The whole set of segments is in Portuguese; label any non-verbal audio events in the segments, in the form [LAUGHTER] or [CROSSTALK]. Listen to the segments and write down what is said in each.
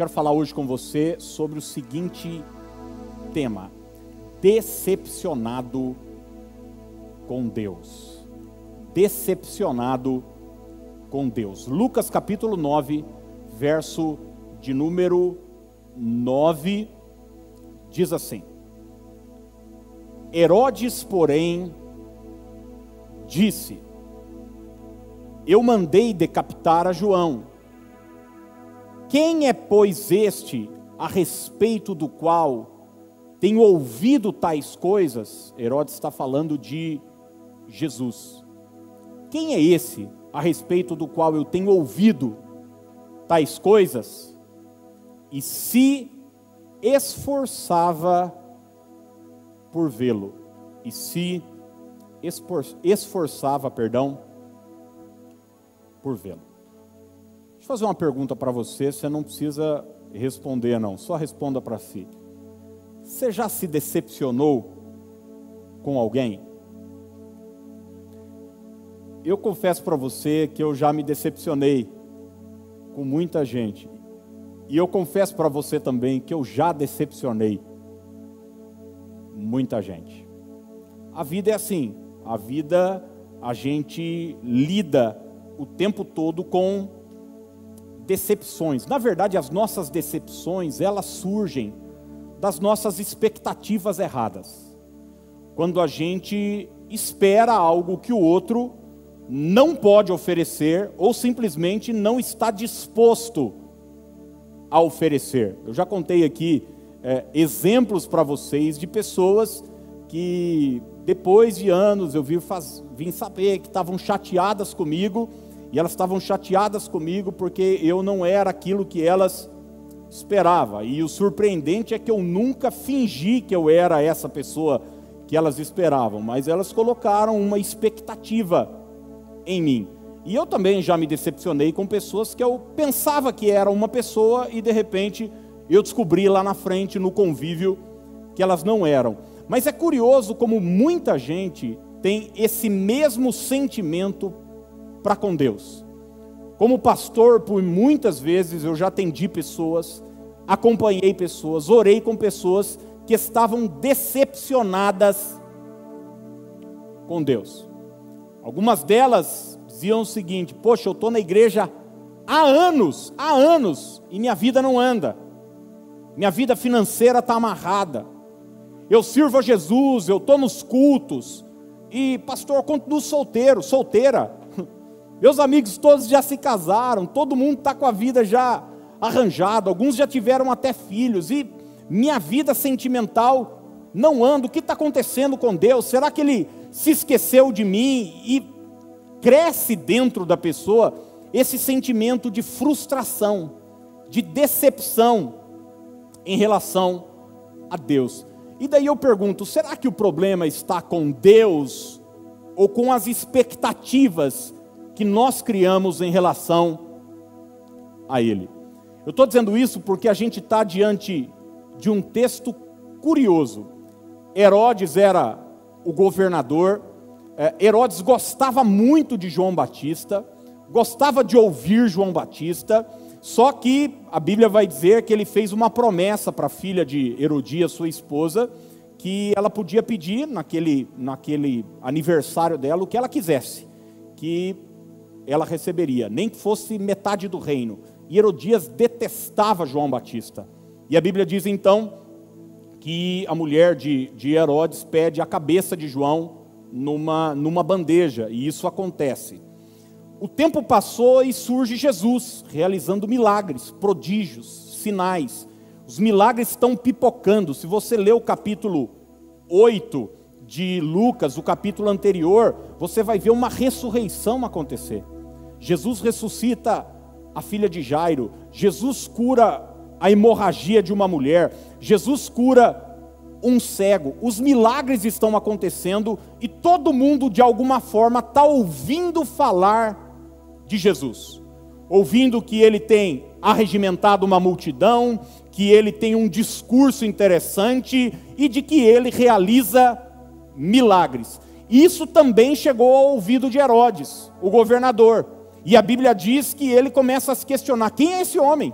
quero falar hoje com você sobre o seguinte tema: decepcionado com Deus. Decepcionado com Deus. Lucas capítulo 9, verso de número 9, diz assim: Herodes, porém, disse: Eu mandei decapitar a João. Quem é, pois, este a respeito do qual tenho ouvido tais coisas? Herodes está falando de Jesus. Quem é esse a respeito do qual eu tenho ouvido tais coisas? E se esforçava por vê-lo, e se esforçava, perdão, por vê-lo. Fazer uma pergunta para você, você não precisa responder não, só responda para si. Você já se decepcionou com alguém? Eu confesso para você que eu já me decepcionei com muita gente. E eu confesso para você também que eu já decepcionei muita gente. A vida é assim, a vida a gente lida o tempo todo com decepções. Na verdade, as nossas decepções, elas surgem das nossas expectativas erradas. Quando a gente espera algo que o outro não pode oferecer ou simplesmente não está disposto a oferecer. Eu já contei aqui é, exemplos para vocês de pessoas que depois de anos eu vim, faz, vim saber que estavam chateadas comigo e elas estavam chateadas comigo porque eu não era aquilo que elas esperavam. E o surpreendente é que eu nunca fingi que eu era essa pessoa que elas esperavam, mas elas colocaram uma expectativa em mim. E eu também já me decepcionei com pessoas que eu pensava que era uma pessoa e de repente eu descobri lá na frente no convívio que elas não eram. Mas é curioso como muita gente tem esse mesmo sentimento para com Deus. Como pastor, por muitas vezes eu já atendi pessoas, acompanhei pessoas, orei com pessoas que estavam decepcionadas com Deus. Algumas delas diziam o seguinte: Poxa, eu estou na igreja há anos, há anos, e minha vida não anda, minha vida financeira está amarrada. Eu sirvo a Jesus, eu estou nos cultos, e pastor, continuo solteiro, solteira. Meus amigos todos já se casaram, todo mundo está com a vida já arranjada, alguns já tiveram até filhos, e minha vida sentimental não anda. O que está acontecendo com Deus? Será que Ele se esqueceu de mim? E cresce dentro da pessoa esse sentimento de frustração, de decepção em relação a Deus. E daí eu pergunto: será que o problema está com Deus ou com as expectativas que nós criamos em relação a Ele. Eu estou dizendo isso porque a gente está diante de um texto curioso. Herodes era o governador, é, Herodes gostava muito de João Batista, gostava de ouvir João Batista, só que a Bíblia vai dizer que ele fez uma promessa para a filha de Herodias, sua esposa, que ela podia pedir naquele, naquele aniversário dela o que ela quisesse, que ela receberia, nem que fosse metade do reino. E Herodias detestava João Batista. E a Bíblia diz então que a mulher de, de Herodes pede a cabeça de João numa, numa bandeja, e isso acontece. O tempo passou e surge Jesus, realizando milagres, prodígios, sinais. Os milagres estão pipocando. Se você ler o capítulo 8 de Lucas, o capítulo anterior, você vai ver uma ressurreição acontecer. Jesus ressuscita a filha de Jairo, Jesus cura a hemorragia de uma mulher, Jesus cura um cego, os milagres estão acontecendo e todo mundo de alguma forma está ouvindo falar de Jesus, ouvindo que ele tem arregimentado uma multidão, que ele tem um discurso interessante e de que ele realiza milagres. Isso também chegou ao ouvido de Herodes, o governador. E a Bíblia diz que ele começa a se questionar: quem é esse homem?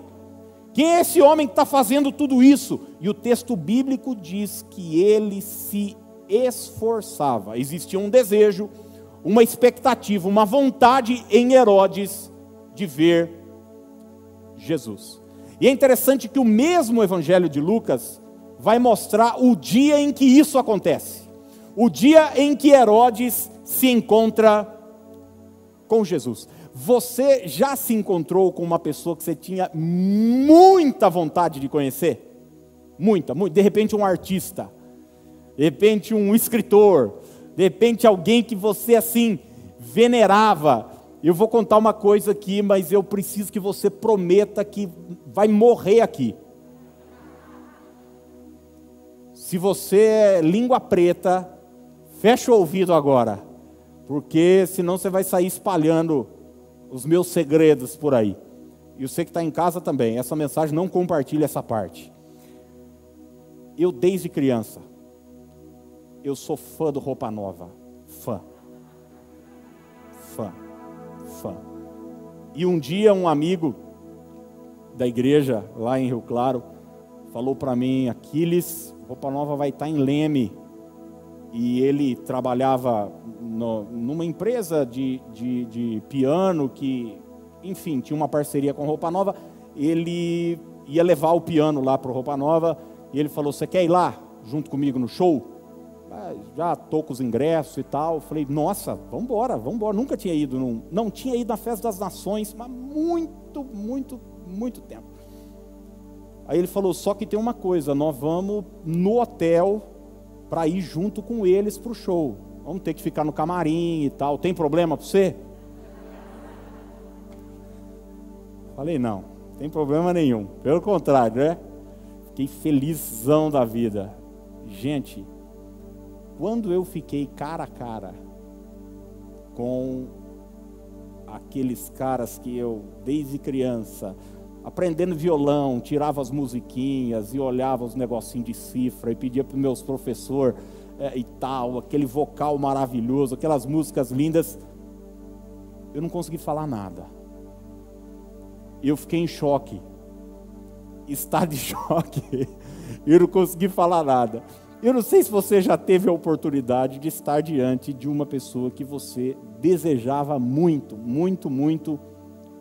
Quem é esse homem que está fazendo tudo isso? E o texto bíblico diz que ele se esforçava. Existia um desejo, uma expectativa, uma vontade em Herodes de ver Jesus. E é interessante que o mesmo Evangelho de Lucas vai mostrar o dia em que isso acontece. O dia em que Herodes se encontra com Jesus. Você já se encontrou com uma pessoa que você tinha muita vontade de conhecer? Muita, muito. De repente, um artista, de repente, um escritor, de repente, alguém que você assim venerava. Eu vou contar uma coisa aqui, mas eu preciso que você prometa que vai morrer aqui. Se você é língua preta, fecha o ouvido agora, porque senão você vai sair espalhando os meus segredos por aí. E você que está em casa também, essa mensagem não compartilha essa parte. Eu, desde criança, eu sou fã do Roupa Nova. Fã. Fã. Fã. E um dia um amigo da igreja, lá em Rio Claro, falou para mim, Aquiles, Roupa Nova vai estar tá em Leme. E ele trabalhava no, numa empresa de, de, de piano que, enfim, tinha uma parceria com Roupa Nova. Ele ia levar o piano lá para Roupa Nova e ele falou: Você quer ir lá junto comigo no show? Ah, já estou com os ingressos e tal. falei: Nossa, vamos embora, vamos embora. Nunca tinha ido, num, não tinha ido na Festa das Nações, mas muito, muito, muito tempo. Aí ele falou: Só que tem uma coisa, nós vamos no hotel para ir junto com eles para o show. Vamos ter que ficar no camarim e tal. Tem problema para você? Falei, não, tem problema nenhum. Pelo contrário, né? Fiquei felizão da vida. Gente, quando eu fiquei cara a cara com aqueles caras que eu, desde criança, aprendendo violão, tirava as musiquinhas e olhava os negocinhos de cifra e pedia para os meus professores é, e tal, aquele vocal maravilhoso, aquelas músicas lindas. Eu não consegui falar nada. Eu fiquei em choque. Estado de [LAUGHS] choque. Eu não consegui falar nada. Eu não sei se você já teve a oportunidade de estar diante de uma pessoa que você desejava muito, muito, muito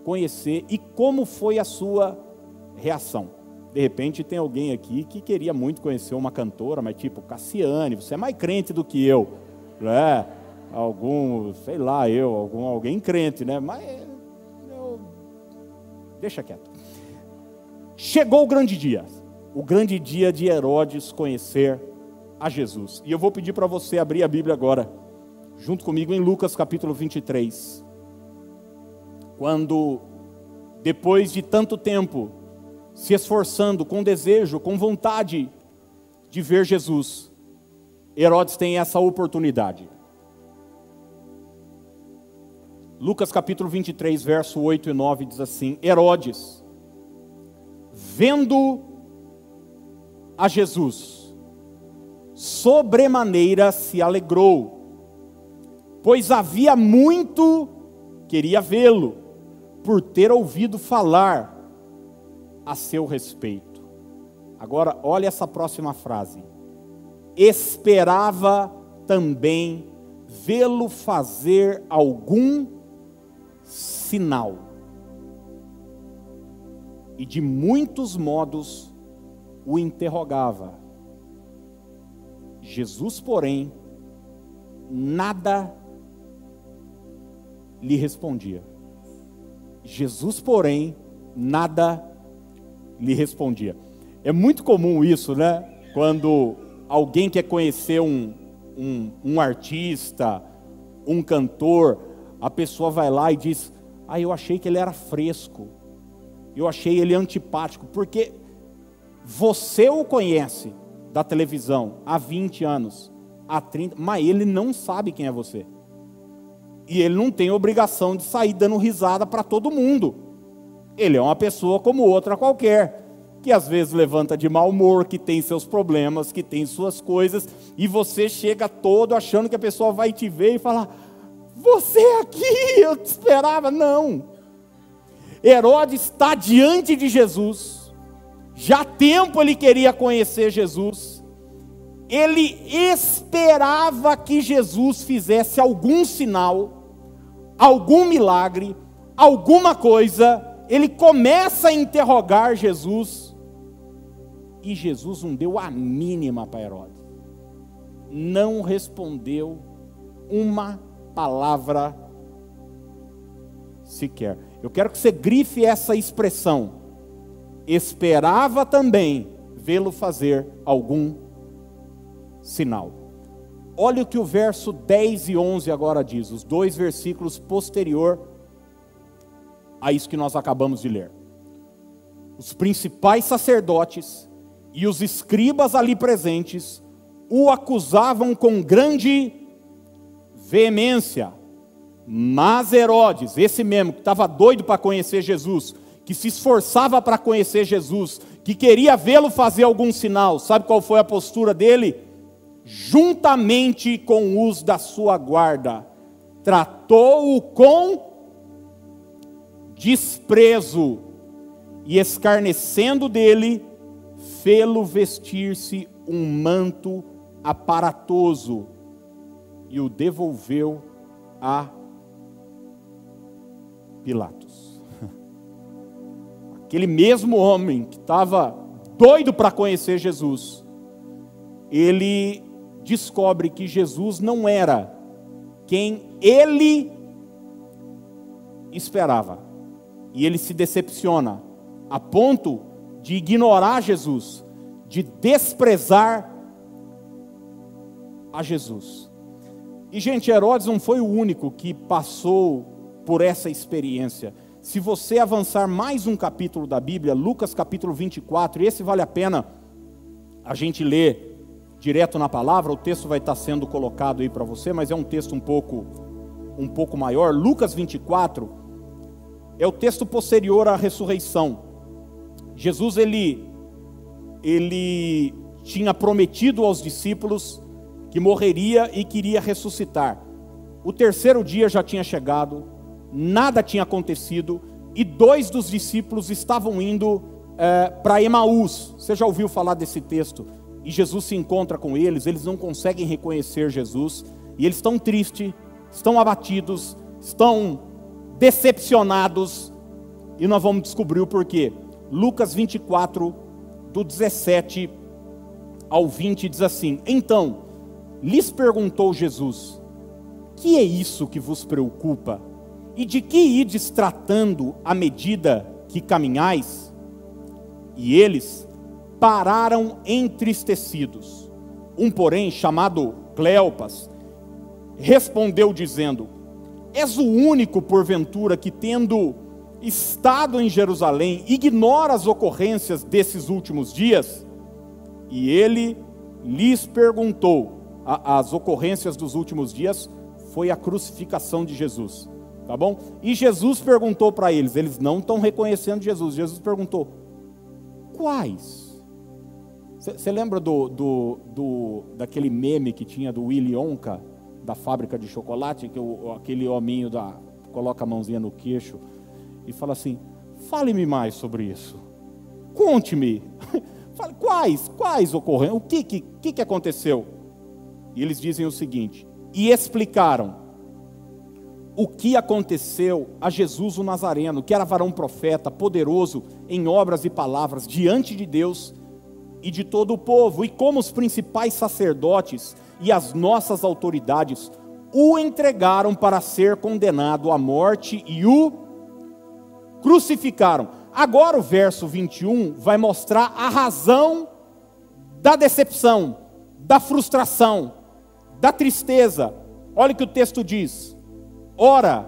conhecer e como foi a sua reação. De repente tem alguém aqui que queria muito conhecer uma cantora, mas tipo Cassiane, você é mais crente do que eu, né? Algum, sei lá, eu, algum alguém crente, né? Mas eu, deixa quieto. Chegou o grande dia, o grande dia de Herodes conhecer a Jesus. E eu vou pedir para você abrir a Bíblia agora, junto comigo em Lucas capítulo 23. Quando, depois de tanto tempo, se esforçando com desejo, com vontade de ver Jesus, Herodes tem essa oportunidade. Lucas capítulo 23, verso 8 e 9 diz assim: Herodes, vendo a Jesus, sobremaneira se alegrou, pois havia muito queria vê-lo, por ter ouvido falar a seu respeito. Agora, olha essa próxima frase. Esperava também vê-lo fazer algum sinal. E de muitos modos o interrogava. Jesus, porém, nada lhe respondia. Jesus, porém, nada lhe respondia. É muito comum isso, né? Quando alguém quer conhecer um, um, um artista, um cantor, a pessoa vai lá e diz: Ah, eu achei que ele era fresco, eu achei ele antipático, porque você o conhece da televisão há 20 anos, há 30, mas ele não sabe quem é você. E ele não tem obrigação de sair dando risada para todo mundo. Ele é uma pessoa como outra qualquer, que às vezes levanta de mau humor, que tem seus problemas, que tem suas coisas, e você chega todo achando que a pessoa vai te ver e falar: Você é aqui, eu te esperava. Não. Herodes está diante de Jesus, já há tempo ele queria conhecer Jesus, ele esperava que Jesus fizesse algum sinal, algum milagre, alguma coisa, ele começa a interrogar Jesus, e Jesus não deu a mínima para Herodes, não respondeu uma palavra sequer. Eu quero que você grife essa expressão. Esperava também vê-lo fazer algum sinal. Olha o que o verso 10 e 11 agora diz, os dois versículos posterior a isso que nós acabamos de ler. Os principais sacerdotes e os escribas ali presentes o acusavam com grande veemência. Mas Herodes, esse mesmo que estava doido para conhecer Jesus, que se esforçava para conhecer Jesus, que queria vê-lo fazer algum sinal, sabe qual foi a postura dele? Juntamente com os da sua guarda, tratou-o com desprezo e escarnecendo dele, fê-lo vestir-se um manto aparatoso e o devolveu a Pilatos. [LAUGHS] Aquele mesmo homem que estava doido para conhecer Jesus, ele descobre que Jesus não era quem ele esperava. E ele se decepciona, a ponto de ignorar Jesus, de desprezar a Jesus. E, gente, Herodes não foi o único que passou por essa experiência. Se você avançar mais um capítulo da Bíblia, Lucas capítulo 24, e esse vale a pena a gente ler direto na palavra, o texto vai estar sendo colocado aí para você, mas é um texto um pouco um pouco maior. Lucas 24 é o texto posterior à ressurreição. Jesus ele ele tinha prometido aos discípulos que morreria e queria ressuscitar. O terceiro dia já tinha chegado, nada tinha acontecido e dois dos discípulos estavam indo é, para Emaús. Você já ouviu falar desse texto? E Jesus se encontra com eles, eles não conseguem reconhecer Jesus e eles estão tristes, estão abatidos, estão decepcionados e nós vamos descobrir o porquê. Lucas 24, do 17 ao 20, diz assim: Então lhes perguntou Jesus: Que é isso que vos preocupa? E de que ides tratando à medida que caminhais? E eles pararam entristecidos. Um, porém, chamado Cleopas, respondeu dizendo: És o único, porventura, que tendo estado em Jerusalém, ignora as ocorrências desses últimos dias? E ele lhes perguntou: as ocorrências dos últimos dias foi a crucificação de Jesus tá bom? E Jesus perguntou para eles, eles não estão reconhecendo Jesus. Jesus perguntou: quais? Você lembra do, do, do, daquele meme que tinha do Willy Onka, da fábrica de chocolate, que o, aquele hominho da, coloca a mãozinha no queixo e fala assim: fale-me mais sobre isso. Conte-me. [LAUGHS] quais, quais ocorreram? O que, que, que aconteceu? E eles dizem o seguinte: e explicaram o que aconteceu a Jesus o Nazareno, que era varão profeta, poderoso em obras e palavras diante de Deus e de todo o povo, e como os principais sacerdotes e as nossas autoridades o entregaram para ser condenado à morte e o crucificaram. Agora o verso 21 vai mostrar a razão da decepção, da frustração, da tristeza. Olha o que o texto diz. Ora,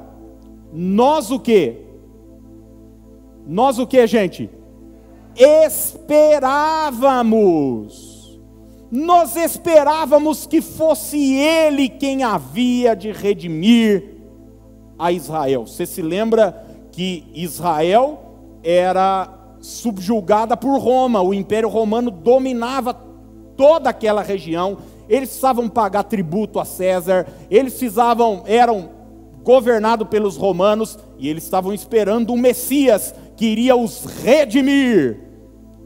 nós o que? Nós o que, gente? Esperávamos. Nós esperávamos que fosse Ele quem havia de redimir a Israel. Você se lembra que Israel era subjugada por Roma, o Império Romano dominava toda aquela região. Eles precisavam pagar tributo a César, eles precisavam, eram governado pelos romanos, e eles estavam esperando um Messias que iria os redimir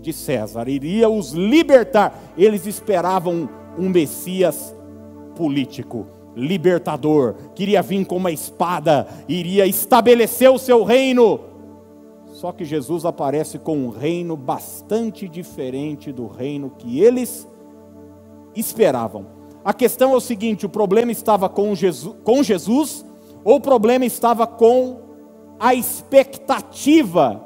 de César, iria os libertar. Eles esperavam um Messias político, libertador, queria vir com uma espada, iria estabelecer o seu reino. Só que Jesus aparece com um reino bastante diferente do reino que eles esperavam. A questão é o seguinte: o problema estava com Jesus, com Jesus ou o problema estava com a expectativa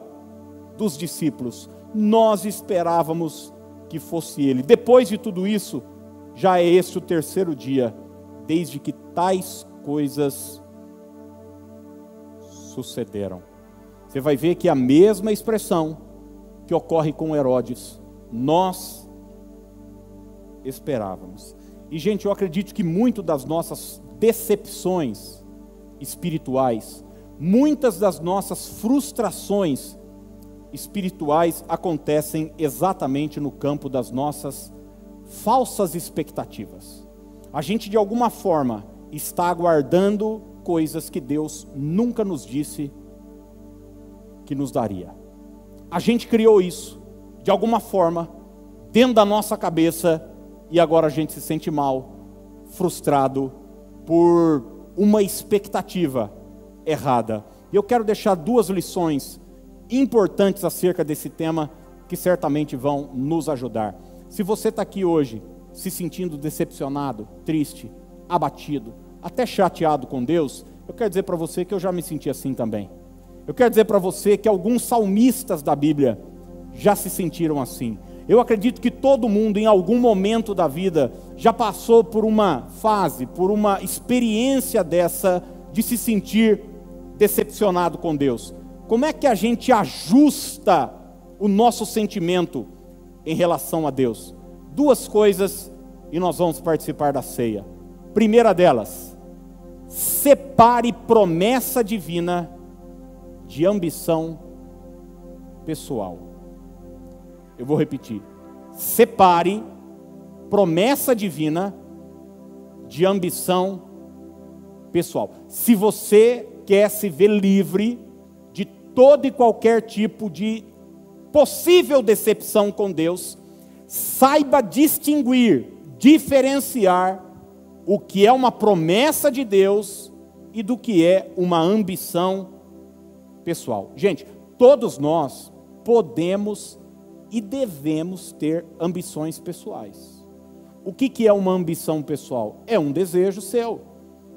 dos discípulos? Nós esperávamos que fosse ele. Depois de tudo isso, já é este o terceiro dia, desde que tais coisas sucederam. Você vai ver que a mesma expressão que ocorre com Herodes, nós esperávamos. E, gente, eu acredito que muito das nossas decepções espirituais, muitas das nossas frustrações espirituais acontecem exatamente no campo das nossas falsas expectativas. A gente, de alguma forma, está aguardando coisas que Deus nunca nos disse que nos daria. A gente criou isso, de alguma forma, dentro da nossa cabeça, e agora a gente se sente mal, frustrado por uma expectativa errada. E eu quero deixar duas lições importantes acerca desse tema que certamente vão nos ajudar. Se você está aqui hoje se sentindo decepcionado, triste, abatido, até chateado com Deus, eu quero dizer para você que eu já me senti assim também. Eu quero dizer para você que alguns salmistas da Bíblia já se sentiram assim. Eu acredito que todo mundo, em algum momento da vida, já passou por uma fase, por uma experiência dessa, de se sentir decepcionado com Deus. Como é que a gente ajusta o nosso sentimento em relação a Deus? Duas coisas e nós vamos participar da ceia. Primeira delas, separe promessa divina de ambição pessoal. Eu vou repetir. Separe promessa divina de ambição pessoal. Se você quer se ver livre todo e qualquer tipo de possível decepção com Deus, saiba distinguir, diferenciar o que é uma promessa de Deus e do que é uma ambição pessoal. Gente, todos nós podemos e devemos ter ambições pessoais. O que, que é uma ambição pessoal? É um desejo seu,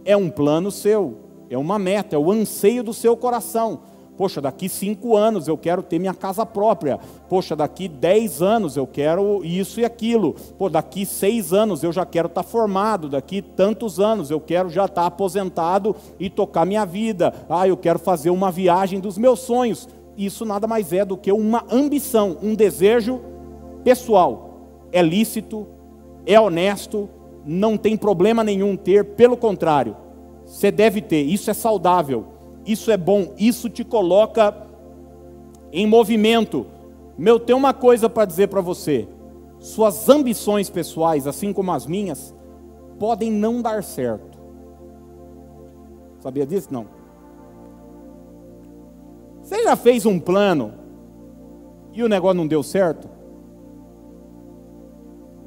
é um plano seu, é uma meta, é o anseio do seu coração. Poxa, daqui cinco anos eu quero ter minha casa própria. Poxa, daqui dez anos eu quero isso e aquilo. Pô, daqui seis anos eu já quero estar tá formado. Daqui tantos anos eu quero já estar tá aposentado e tocar minha vida. Ah, eu quero fazer uma viagem dos meus sonhos isso nada mais é do que uma ambição, um desejo pessoal. É lícito, é honesto, não tem problema nenhum ter, pelo contrário, você deve ter, isso é saudável, isso é bom, isso te coloca em movimento. Meu, tem uma coisa para dizer para você: suas ambições pessoais, assim como as minhas, podem não dar certo. Sabia disso? Não. Você já fez um plano e o negócio não deu certo?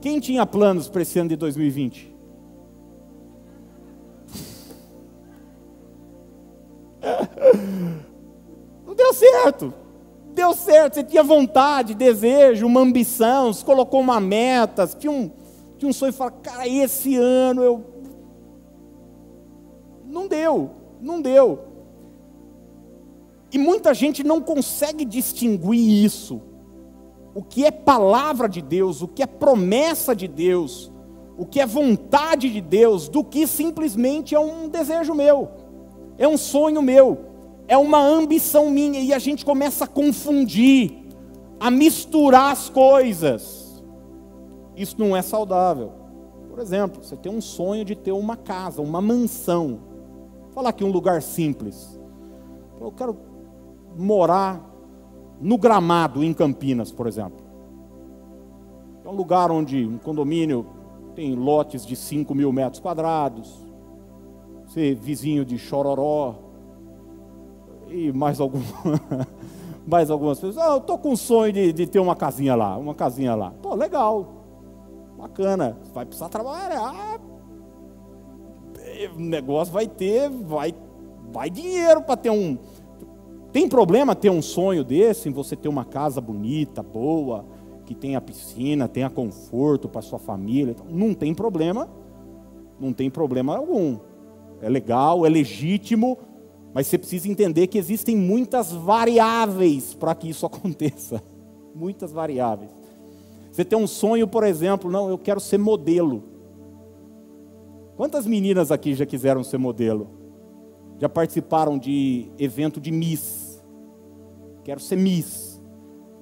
Quem tinha planos para esse ano de 2020? [LAUGHS] Não deu certo. Deu certo, você tinha vontade, desejo, uma ambição, você colocou uma meta, tinha um, tinha um sonho e fala, cara, esse ano eu. Não deu, não deu. E muita gente não consegue distinguir isso. O que é palavra de Deus, o que é promessa de Deus, o que é vontade de Deus, do que simplesmente é um desejo meu, é um sonho meu, é uma ambição minha, e a gente começa a confundir, a misturar as coisas. Isso não é saudável. Por exemplo, você tem um sonho de ter uma casa, uma mansão. Vou falar aqui um lugar simples. Eu quero morar no gramado em Campinas, por exemplo. É um lugar onde um condomínio tem lotes de 5 mil metros quadrados, ser vizinho de Chororó e mais algum, [LAUGHS] mais algumas pessoas. Ah, eu tô com um sonho de, de ter uma casinha lá, uma casinha lá. Pô, legal, bacana. Vai precisar trabalhar. O negócio vai ter, vai, vai dinheiro para ter um. Tem problema ter um sonho desse, em você ter uma casa bonita, boa, que tenha piscina, tenha conforto para sua família? Não tem problema, não tem problema algum. É legal, é legítimo, mas você precisa entender que existem muitas variáveis para que isso [LAUGHS] aconteça. Muitas variáveis. Você tem um sonho, por exemplo, não, eu quero ser modelo. Quantas meninas aqui já quiseram ser modelo? Já participaram de evento de Miss? Quero ser Miss.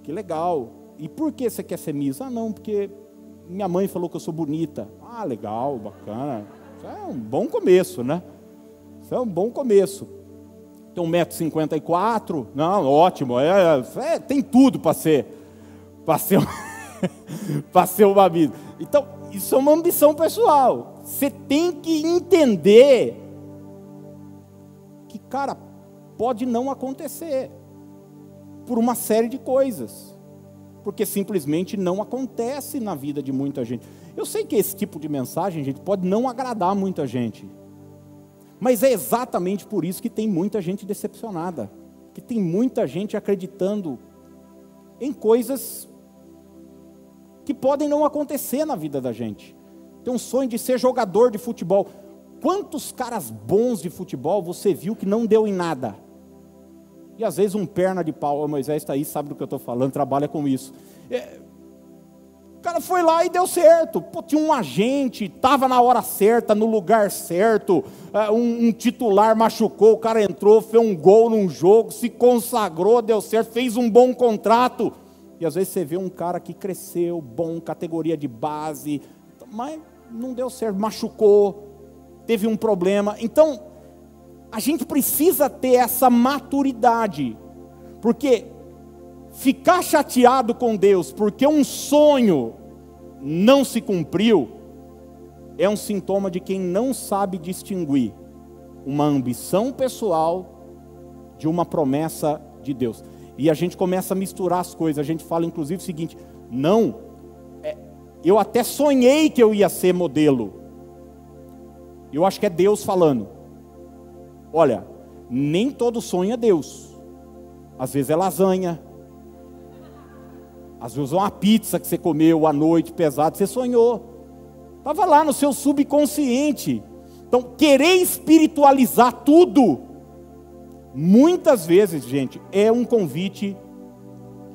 Que legal. E por que você quer ser Miss? Ah, não, porque minha mãe falou que eu sou bonita. Ah, legal, bacana. É um bom começo, né? Isso é um bom começo tem 1,54m, não, ótimo, é, é, tem tudo para ser, para ser, [LAUGHS] para ser uma vida. Então, isso é uma ambição pessoal. Você tem que entender que, cara, pode não acontecer por uma série de coisas, porque simplesmente não acontece na vida de muita gente. Eu sei que esse tipo de mensagem, gente, pode não agradar muita gente. Mas é exatamente por isso que tem muita gente decepcionada, que tem muita gente acreditando em coisas que podem não acontecer na vida da gente. Tem um sonho de ser jogador de futebol. Quantos caras bons de futebol você viu que não deu em nada? E às vezes um perna de pau, o Moisés está aí, sabe do que eu estou falando, trabalha com isso. É, o cara foi lá e deu certo. Pô, tinha um agente, estava na hora certa, no lugar certo. É, um, um, titular machucou, o cara entrou, fez um gol num jogo, se consagrou, deu certo, fez um bom contrato. E às vezes você vê um cara que cresceu, bom, categoria de base, mas não deu certo, machucou, teve um problema. Então, a gente precisa ter essa maturidade, porque ficar chateado com Deus porque um sonho não se cumpriu, é um sintoma de quem não sabe distinguir uma ambição pessoal de uma promessa de Deus. E a gente começa a misturar as coisas. A gente fala, inclusive, o seguinte: não, é, eu até sonhei que eu ia ser modelo. Eu acho que é Deus falando. Olha, nem todo sonho é Deus. Às vezes é lasanha, às vezes uma pizza que você comeu à noite pesado, você sonhou. Estava lá no seu subconsciente. Então, querer espiritualizar tudo, muitas vezes, gente, é um convite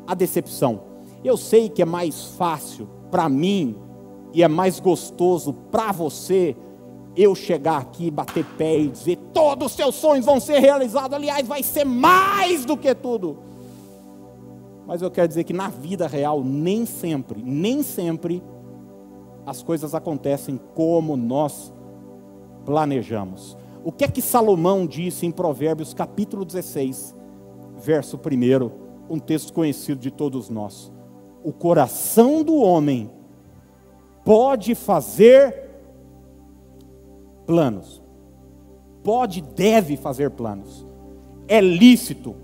à decepção. Eu sei que é mais fácil para mim e é mais gostoso para você eu chegar aqui, bater pé e dizer: todos os seus sonhos vão ser realizados. Aliás, vai ser mais do que tudo. Mas eu quero dizer que na vida real, nem sempre, nem sempre, as coisas acontecem como nós planejamos. O que é que Salomão disse em Provérbios capítulo 16, verso 1, um texto conhecido de todos nós? O coração do homem pode fazer planos, pode, deve fazer planos, é lícito,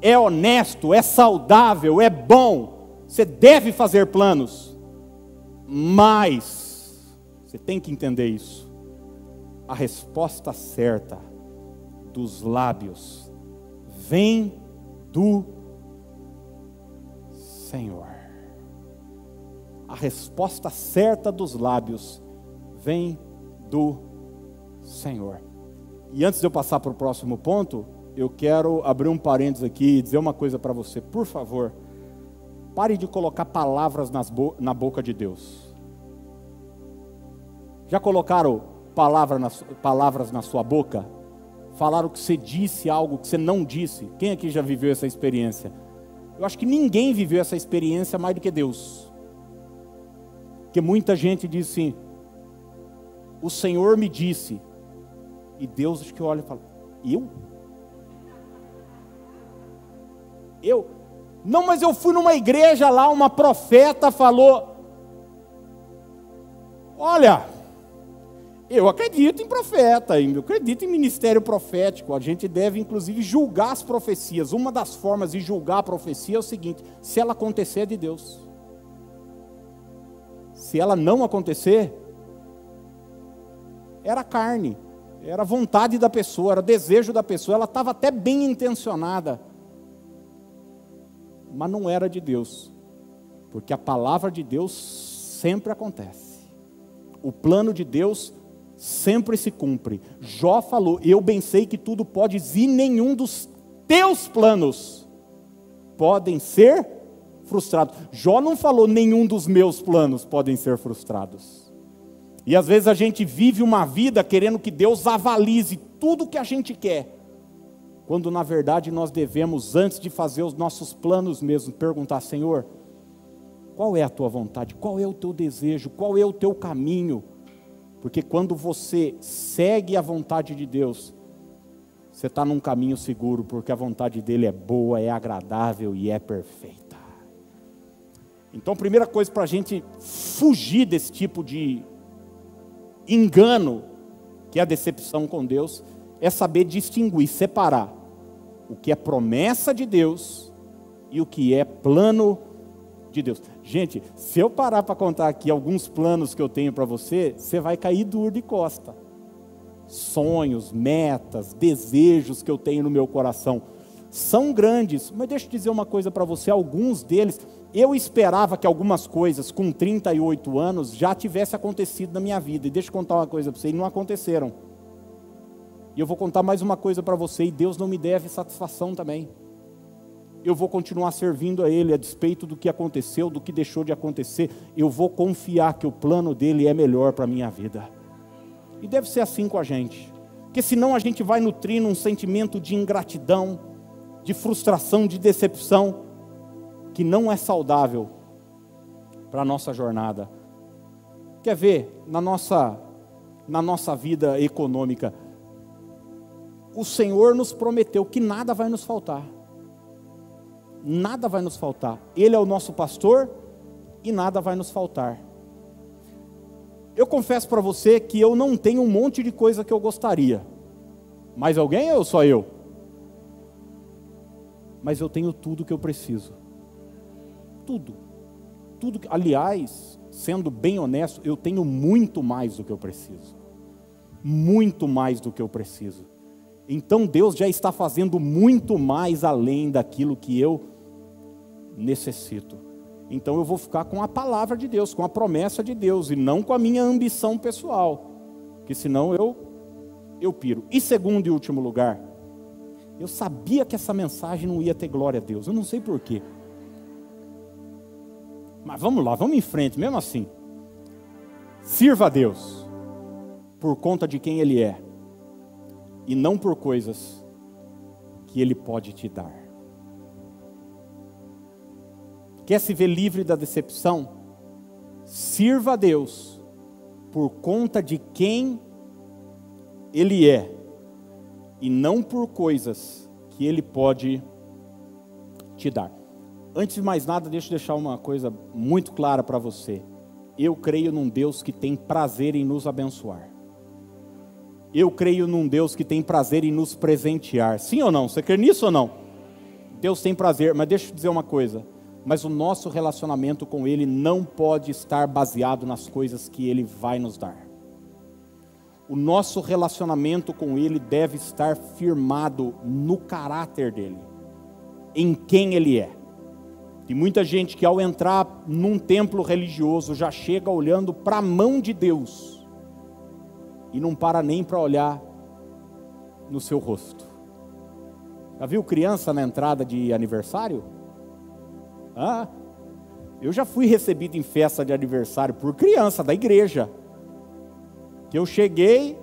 é honesto, é saudável, é bom, você deve fazer planos, mas você tem que entender isso. A resposta certa dos lábios vem do Senhor. A resposta certa dos lábios vem do Senhor. E antes de eu passar para o próximo ponto, eu quero abrir um parênteses aqui e dizer uma coisa para você, por favor. Pare de colocar palavras bo na boca de Deus. Já colocaram palavra na, palavras na sua boca? Falaram que você disse algo que você não disse? Quem aqui já viveu essa experiência? Eu acho que ninguém viveu essa experiência mais do que Deus. Porque muita gente diz assim: O Senhor me disse. E Deus acho que olha e fala: Eu? Eu, não, mas eu fui numa igreja lá, uma profeta falou: Olha, Eu acredito em profeta, eu acredito em ministério profético. A gente deve, inclusive, julgar as profecias. Uma das formas de julgar a profecia é o seguinte: se ela acontecer, é de Deus. Se ela não acontecer, era carne, era vontade da pessoa, era desejo da pessoa. Ela estava até bem intencionada, mas não era de Deus, porque a palavra de Deus sempre acontece. O plano de Deus sempre se cumpre. Jó falou: Eu bem sei que tudo pode e nenhum dos teus planos podem ser frustrados. Jó não falou: Nenhum dos meus planos podem ser frustrados. E às vezes a gente vive uma vida querendo que Deus avalize tudo que a gente quer, quando na verdade nós devemos, antes de fazer os nossos planos mesmo, perguntar: Senhor, qual é a tua vontade? Qual é o teu desejo? Qual é o teu caminho? Porque quando você segue a vontade de Deus, você está num caminho seguro, porque a vontade dele é boa, é agradável e é perfeita. Então, primeira coisa para a gente fugir desse tipo de engano, que é a decepção com Deus, é saber distinguir, separar o que é promessa de Deus e o que é plano de Deus. Gente, se eu parar para contar aqui alguns planos que eu tenho para você, você vai cair duro de costa. Sonhos, metas, desejos que eu tenho no meu coração são grandes, mas deixa eu dizer uma coisa para você: alguns deles, eu esperava que algumas coisas com 38 anos já tivesse acontecido na minha vida, e deixa eu contar uma coisa para você, e não aconteceram. E eu vou contar mais uma coisa para você, e Deus não me deve satisfação também eu vou continuar servindo a Ele, a despeito do que aconteceu, do que deixou de acontecer, eu vou confiar que o plano dele é melhor para a minha vida. E deve ser assim com a gente, porque senão a gente vai nutrindo um sentimento de ingratidão, de frustração, de decepção, que não é saudável para a nossa jornada. Quer ver, na nossa, na nossa vida econômica, o Senhor nos prometeu que nada vai nos faltar nada vai nos faltar. Ele é o nosso pastor e nada vai nos faltar. Eu confesso para você que eu não tenho um monte de coisa que eu gostaria. Mais alguém ou só eu? Mas eu tenho tudo que eu preciso. Tudo. Tudo. Aliás, sendo bem honesto, eu tenho muito mais do que eu preciso. Muito mais do que eu preciso. Então Deus já está fazendo muito mais além daquilo que eu necessito. Então eu vou ficar com a palavra de Deus, com a promessa de Deus e não com a minha ambição pessoal, que senão eu eu piro. E segundo e último lugar, eu sabia que essa mensagem não ia ter glória a Deus. Eu não sei porquê. Mas vamos lá, vamos em frente, mesmo assim. Sirva a Deus por conta de quem Ele é e não por coisas que Ele pode te dar. Quer se ver livre da decepção? Sirva a Deus por conta de quem Ele é e não por coisas que Ele pode te dar. Antes de mais nada, deixa eu deixar uma coisa muito clara para você. Eu creio num Deus que tem prazer em nos abençoar. Eu creio num Deus que tem prazer em nos presentear. Sim ou não? Você crê nisso ou não? Deus tem prazer, mas deixa eu dizer uma coisa. Mas o nosso relacionamento com Ele não pode estar baseado nas coisas que Ele vai nos dar. O nosso relacionamento com Ele deve estar firmado no caráter dele, em quem Ele é. Tem muita gente que ao entrar num templo religioso já chega olhando para a mão de Deus e não para nem para olhar no seu rosto. Já viu criança na entrada de aniversário? Ah, eu já fui recebido em festa de aniversário por criança da igreja. Que eu cheguei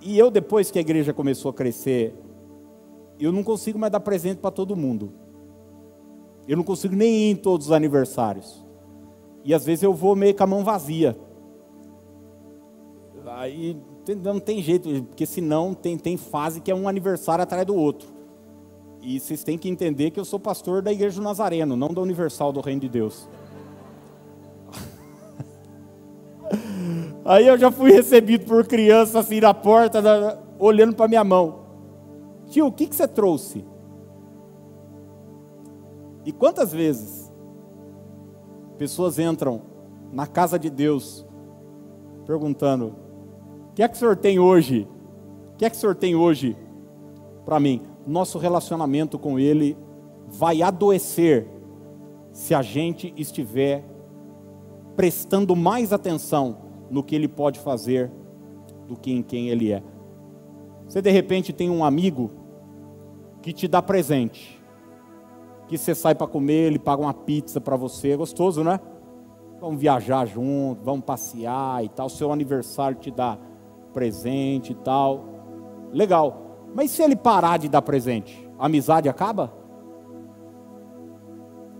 e eu depois que a igreja começou a crescer, eu não consigo mais dar presente para todo mundo. Eu não consigo nem ir em todos os aniversários. E às vezes eu vou meio com a mão vazia. Aí não tem jeito, porque senão tem, tem fase que é um aniversário atrás do outro. E vocês têm que entender que eu sou pastor da Igreja do Nazareno, não da Universal do Reino de Deus. [LAUGHS] Aí eu já fui recebido por criança assim na porta, da, olhando para minha mão. Tio, o que, que você trouxe? E quantas vezes pessoas entram na casa de Deus perguntando: que é que o senhor tem hoje? O que é que o senhor tem hoje para mim? Nosso relacionamento com Ele vai adoecer se a gente estiver prestando mais atenção no que Ele pode fazer do que em quem Ele é. Você de repente tem um amigo que te dá presente, que você sai para comer, ele paga uma pizza para você, é gostoso, né? Vamos viajar junto, vamos passear e tal. Seu aniversário te dá presente e tal. Legal. Mas se ele parar de dar presente, a amizade acaba?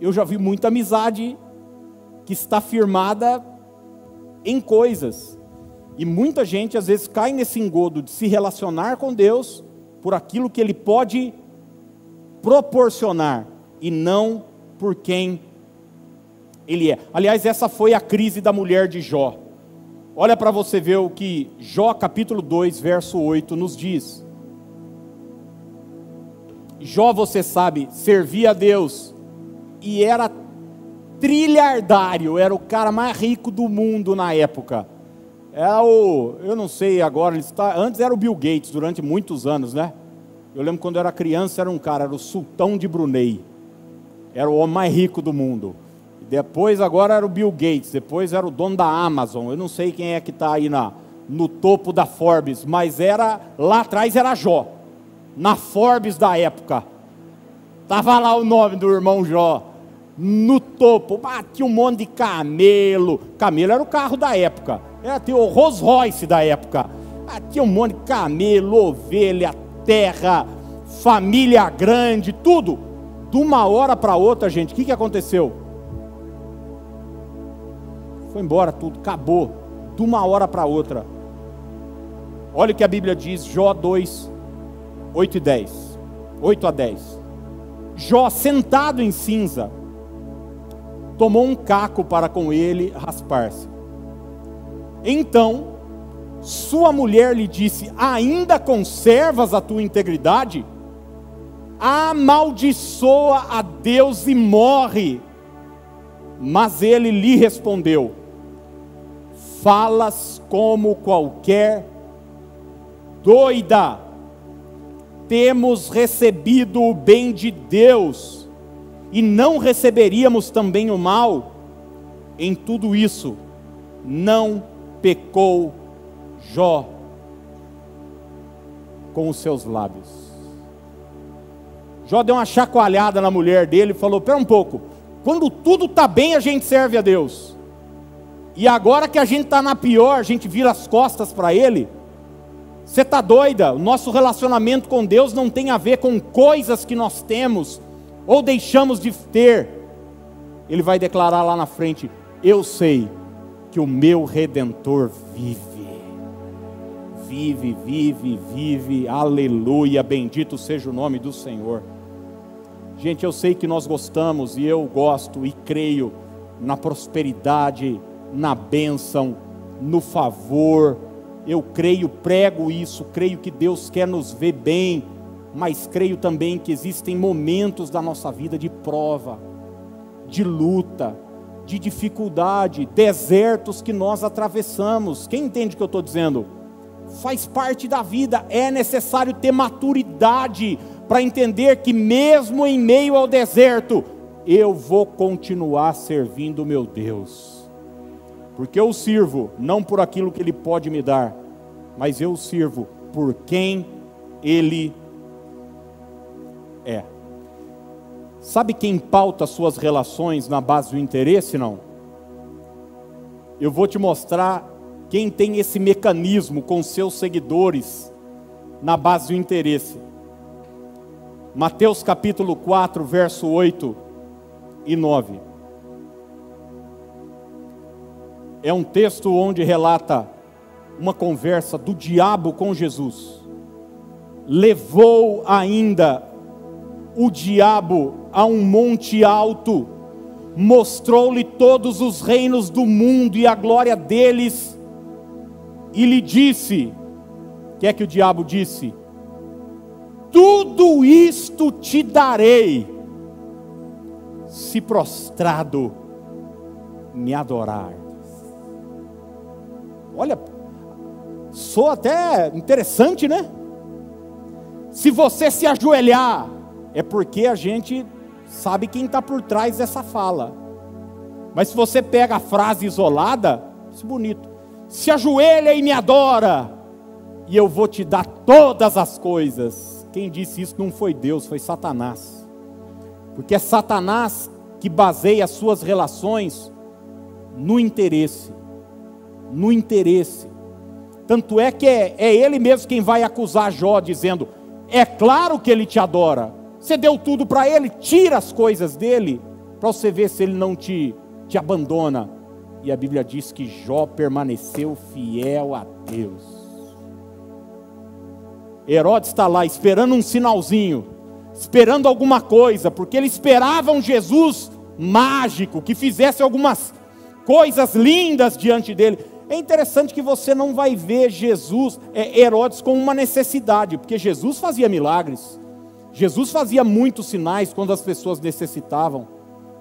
Eu já vi muita amizade que está firmada em coisas. E muita gente às vezes cai nesse engodo de se relacionar com Deus por aquilo que Ele pode proporcionar e não por quem Ele é. Aliás, essa foi a crise da mulher de Jó. Olha para você ver o que Jó capítulo 2, verso 8 nos diz. Jó, você sabe, servia a Deus e era trilhardário, era o cara mais rico do mundo na época. Era o, eu não sei agora, ele está, antes era o Bill Gates durante muitos anos, né? Eu lembro quando eu era criança, era um cara, era o sultão de Brunei. Era o homem mais rico do mundo. Depois agora era o Bill Gates, depois era o dono da Amazon. Eu não sei quem é que está aí na, no topo da Forbes, mas era lá atrás era Jó, na Forbes da época. Tava lá o nome do irmão Jó no topo, batia um monte de camelo. Camelo era o carro da época, era o Rolls Royce da época. Batia um monte de camelo, ovelha, terra, família grande, tudo. De uma hora para outra, gente, o que, que aconteceu? Foi embora tudo, acabou. De uma hora para outra. Olha o que a Bíblia diz, Jó 2, 8 e 10. 8 a 10. Jó sentado em cinza, tomou um caco para com ele raspar-se. Então, sua mulher lhe disse: Ainda conservas a tua integridade? Amaldiçoa a Deus e morre. Mas ele lhe respondeu: Falas como qualquer doida. Temos recebido o bem de Deus e não receberíamos também o mal, em tudo isso não pecou Jó com os seus lábios. Jó deu uma chacoalhada na mulher dele e falou: Pera um pouco, quando tudo está bem, a gente serve a Deus, e agora que a gente está na pior, a gente vira as costas para Ele. Você está doida? O nosso relacionamento com Deus não tem a ver com coisas que nós temos, ou deixamos de ter, ele vai declarar lá na frente: Eu sei que o meu redentor vive. Vive, vive, vive, aleluia, bendito seja o nome do Senhor. Gente, eu sei que nós gostamos e eu gosto e creio na prosperidade, na bênção, no favor. Eu creio, prego isso, creio que Deus quer nos ver bem mas creio também que existem momentos da nossa vida de prova, de luta, de dificuldade, desertos que nós atravessamos. Quem entende o que eu estou dizendo? Faz parte da vida, é necessário ter maturidade para entender que, mesmo em meio ao deserto, eu vou continuar servindo meu Deus, porque eu sirvo não por aquilo que Ele pode me dar, mas eu sirvo por quem Ele é. Sabe quem pauta suas relações na base do interesse, não? Eu vou te mostrar quem tem esse mecanismo com seus seguidores na base do interesse. Mateus capítulo 4, verso 8 e 9. É um texto onde relata uma conversa do diabo com Jesus. Levou ainda o diabo a um monte alto, mostrou-lhe todos os reinos do mundo e a glória deles, e lhe disse: O que é que o diabo disse? Tudo isto te darei, se prostrado me adorar. Olha, sou até interessante, né? Se você se ajoelhar, é porque a gente sabe quem está por trás dessa fala. Mas se você pega a frase isolada, isso é bonito. Se ajoelha e me adora, e eu vou te dar todas as coisas. Quem disse isso não foi Deus, foi Satanás. Porque é Satanás que baseia as suas relações no interesse. No interesse. Tanto é que é, é ele mesmo quem vai acusar Jó, dizendo: É claro que ele te adora. Você deu tudo para ele, tira as coisas dele, para você ver se ele não te, te abandona. E a Bíblia diz que Jó permaneceu fiel a Deus. Herodes está lá esperando um sinalzinho, esperando alguma coisa, porque ele esperava um Jesus mágico que fizesse algumas coisas lindas diante dele. É interessante que você não vai ver Jesus, é, Herodes, como uma necessidade, porque Jesus fazia milagres, Jesus fazia muitos sinais quando as pessoas necessitavam,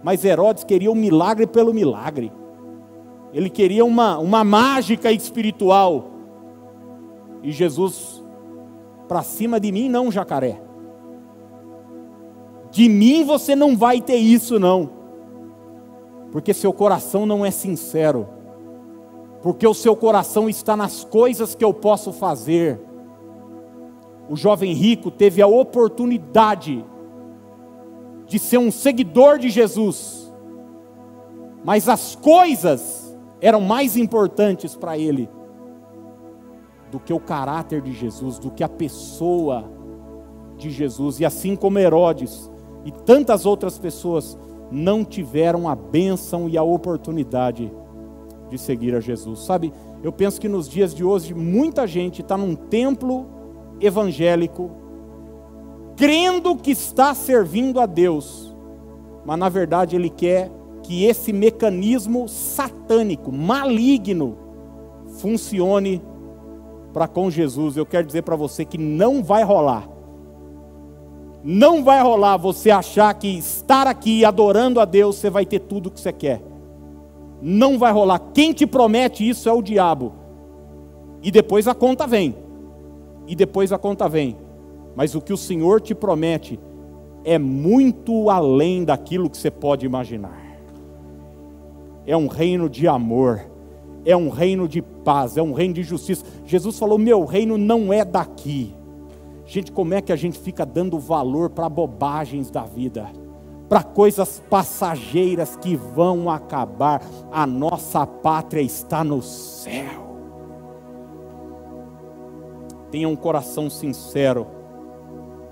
mas Herodes queria um milagre pelo milagre, ele queria uma, uma mágica espiritual, e Jesus, para cima de mim, não, jacaré, de mim você não vai ter isso, não, porque seu coração não é sincero. Porque o seu coração está nas coisas que eu posso fazer. O jovem rico teve a oportunidade de ser um seguidor de Jesus, mas as coisas eram mais importantes para ele do que o caráter de Jesus, do que a pessoa de Jesus, e assim como Herodes e tantas outras pessoas não tiveram a bênção e a oportunidade de seguir a Jesus. Sabe, eu penso que nos dias de hoje muita gente está num templo evangélico, crendo que está servindo a Deus, mas na verdade ele quer que esse mecanismo satânico, maligno, funcione para com Jesus. Eu quero dizer para você que não vai rolar. Não vai rolar você achar que estar aqui adorando a Deus, você vai ter tudo o que você quer. Não vai rolar. Quem te promete isso é o diabo. E depois a conta vem. E depois a conta vem. Mas o que o Senhor te promete é muito além daquilo que você pode imaginar. É um reino de amor, é um reino de paz, é um reino de justiça. Jesus falou: Meu reino não é daqui. Gente, como é que a gente fica dando valor para bobagens da vida? para coisas passageiras que vão acabar. A nossa pátria está no céu. Tenha um coração sincero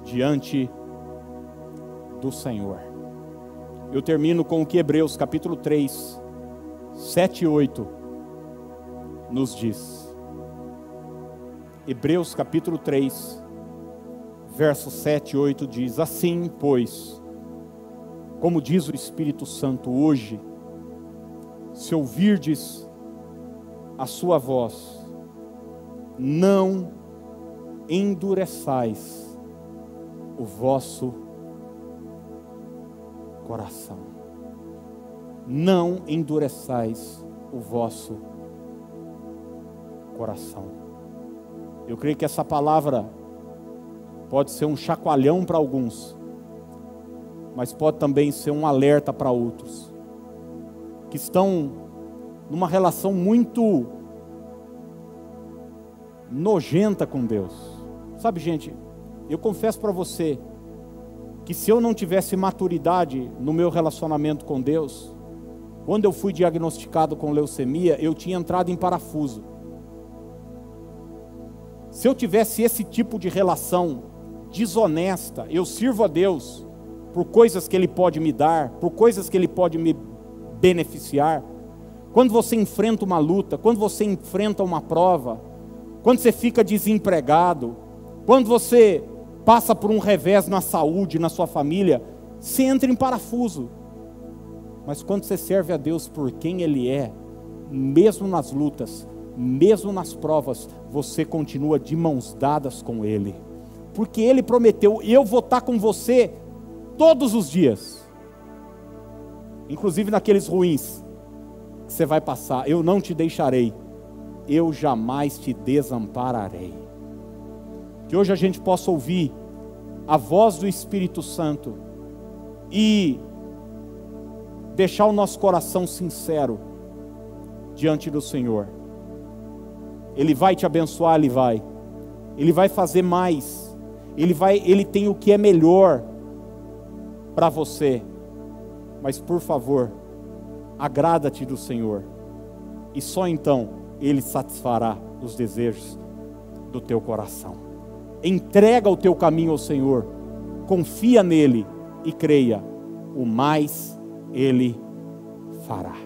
diante do Senhor. Eu termino com o que Hebreus capítulo 3, 7 e 8 nos diz. Hebreus capítulo 3, verso 7 e 8 diz: Assim, pois, como diz o Espírito Santo hoje, se ouvirdes a sua voz, não endureçais o vosso coração. Não endureçais o vosso coração. Eu creio que essa palavra pode ser um chacoalhão para alguns mas pode também ser um alerta para outros que estão numa relação muito nojenta com Deus. Sabe, gente, eu confesso para você que se eu não tivesse maturidade no meu relacionamento com Deus, quando eu fui diagnosticado com leucemia, eu tinha entrado em parafuso. Se eu tivesse esse tipo de relação desonesta, eu sirvo a Deus, por coisas que Ele pode me dar, por coisas que Ele pode me beneficiar. Quando você enfrenta uma luta, quando você enfrenta uma prova, quando você fica desempregado, quando você passa por um revés na saúde, na sua família, você entra em parafuso. Mas quando você serve a Deus por quem Ele é, mesmo nas lutas, mesmo nas provas, você continua de mãos dadas com Ele, porque Ele prometeu: eu vou estar com você todos os dias, inclusive naqueles ruins que você vai passar, eu não te deixarei, eu jamais te desampararei. Que hoje a gente possa ouvir a voz do Espírito Santo e deixar o nosso coração sincero diante do Senhor. Ele vai te abençoar, ele vai. Ele vai fazer mais. Ele vai, ele tem o que é melhor para você. Mas por favor, agrada-te do Senhor. E só então ele satisfará os desejos do teu coração. Entrega o teu caminho ao Senhor. Confia nele e creia. O mais ele fará.